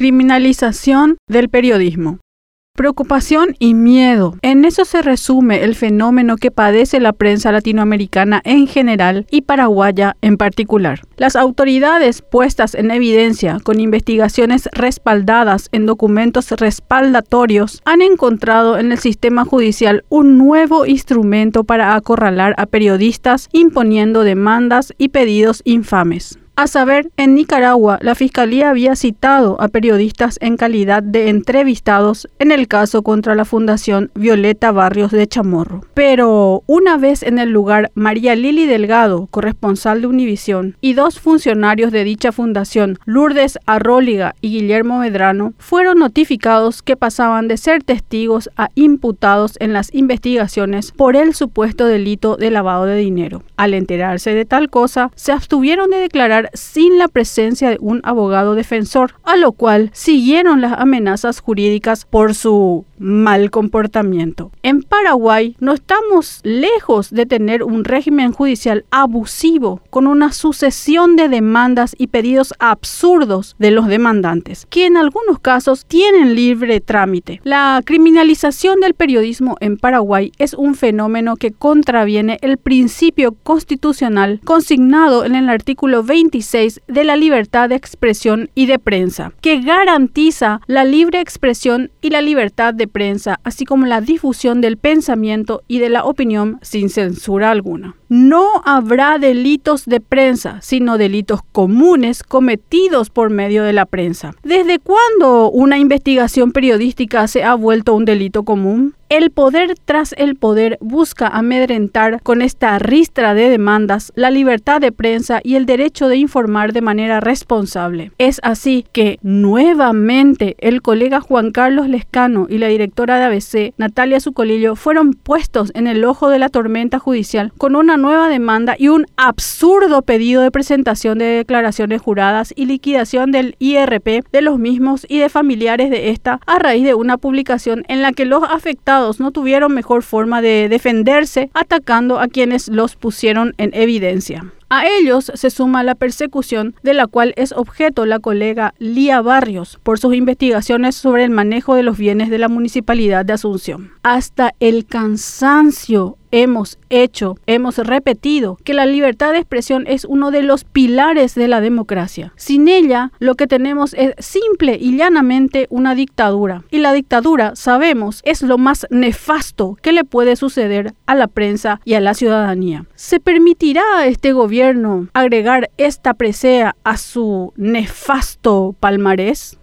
criminalización del periodismo. Preocupación y miedo. En eso se resume el fenómeno que padece la prensa latinoamericana en general y paraguaya en particular. Las autoridades puestas en evidencia con investigaciones respaldadas en documentos respaldatorios han encontrado en el sistema judicial un nuevo instrumento para acorralar a periodistas imponiendo demandas y pedidos infames. A saber, en Nicaragua, la Fiscalía había citado a periodistas en calidad de entrevistados en el caso contra la Fundación Violeta Barrios de Chamorro. Pero una vez en el lugar, María Lili Delgado, corresponsal de Univisión, y dos funcionarios de dicha fundación, Lourdes Arróliga y Guillermo Medrano, fueron notificados que pasaban de ser testigos a imputados en las investigaciones por el supuesto delito de lavado de dinero. Al enterarse de tal cosa, se abstuvieron de declarar sin la presencia de un abogado defensor, a lo cual siguieron las amenazas jurídicas por su mal comportamiento. En Paraguay no estamos lejos de tener un régimen judicial abusivo con una sucesión de demandas y pedidos absurdos de los demandantes, que en algunos casos tienen libre trámite. La criminalización del periodismo en Paraguay es un fenómeno que contraviene el principio constitucional consignado en el artículo 26 de la libertad de expresión y de prensa, que garantiza la libre expresión y la libertad de prensa, así como la difusión del pensamiento y de la opinión sin censura alguna. No habrá delitos de prensa, sino delitos comunes cometidos por medio de la prensa. ¿Desde cuándo una investigación periodística se ha vuelto un delito común? El poder tras el poder busca amedrentar con esta ristra de demandas la libertad de prensa y el derecho de informar de manera responsable. Es así que nuevamente el colega Juan Carlos Lescano y la directora de ABC, Natalia Zucolillo, fueron puestos en el ojo de la tormenta judicial con una nueva demanda y un absurdo pedido de presentación de declaraciones juradas y liquidación del IRP de los mismos y de familiares de esta a raíz de una publicación en la que los afectados no tuvieron mejor forma de defenderse atacando a quienes los pusieron en evidencia. A ellos se suma la persecución de la cual es objeto la colega Lía Barrios por sus investigaciones sobre el manejo de los bienes de la Municipalidad de Asunción. Hasta el cansancio hemos hecho, hemos repetido que la libertad de expresión es uno de los pilares de la democracia. Sin ella, lo que tenemos es simple y llanamente una dictadura. Y la dictadura, sabemos, es lo más nefasto que le puede suceder a la prensa y a la ciudadanía. ¿Se permitirá a este gobierno agregar esta presea a su nefasto palmarés?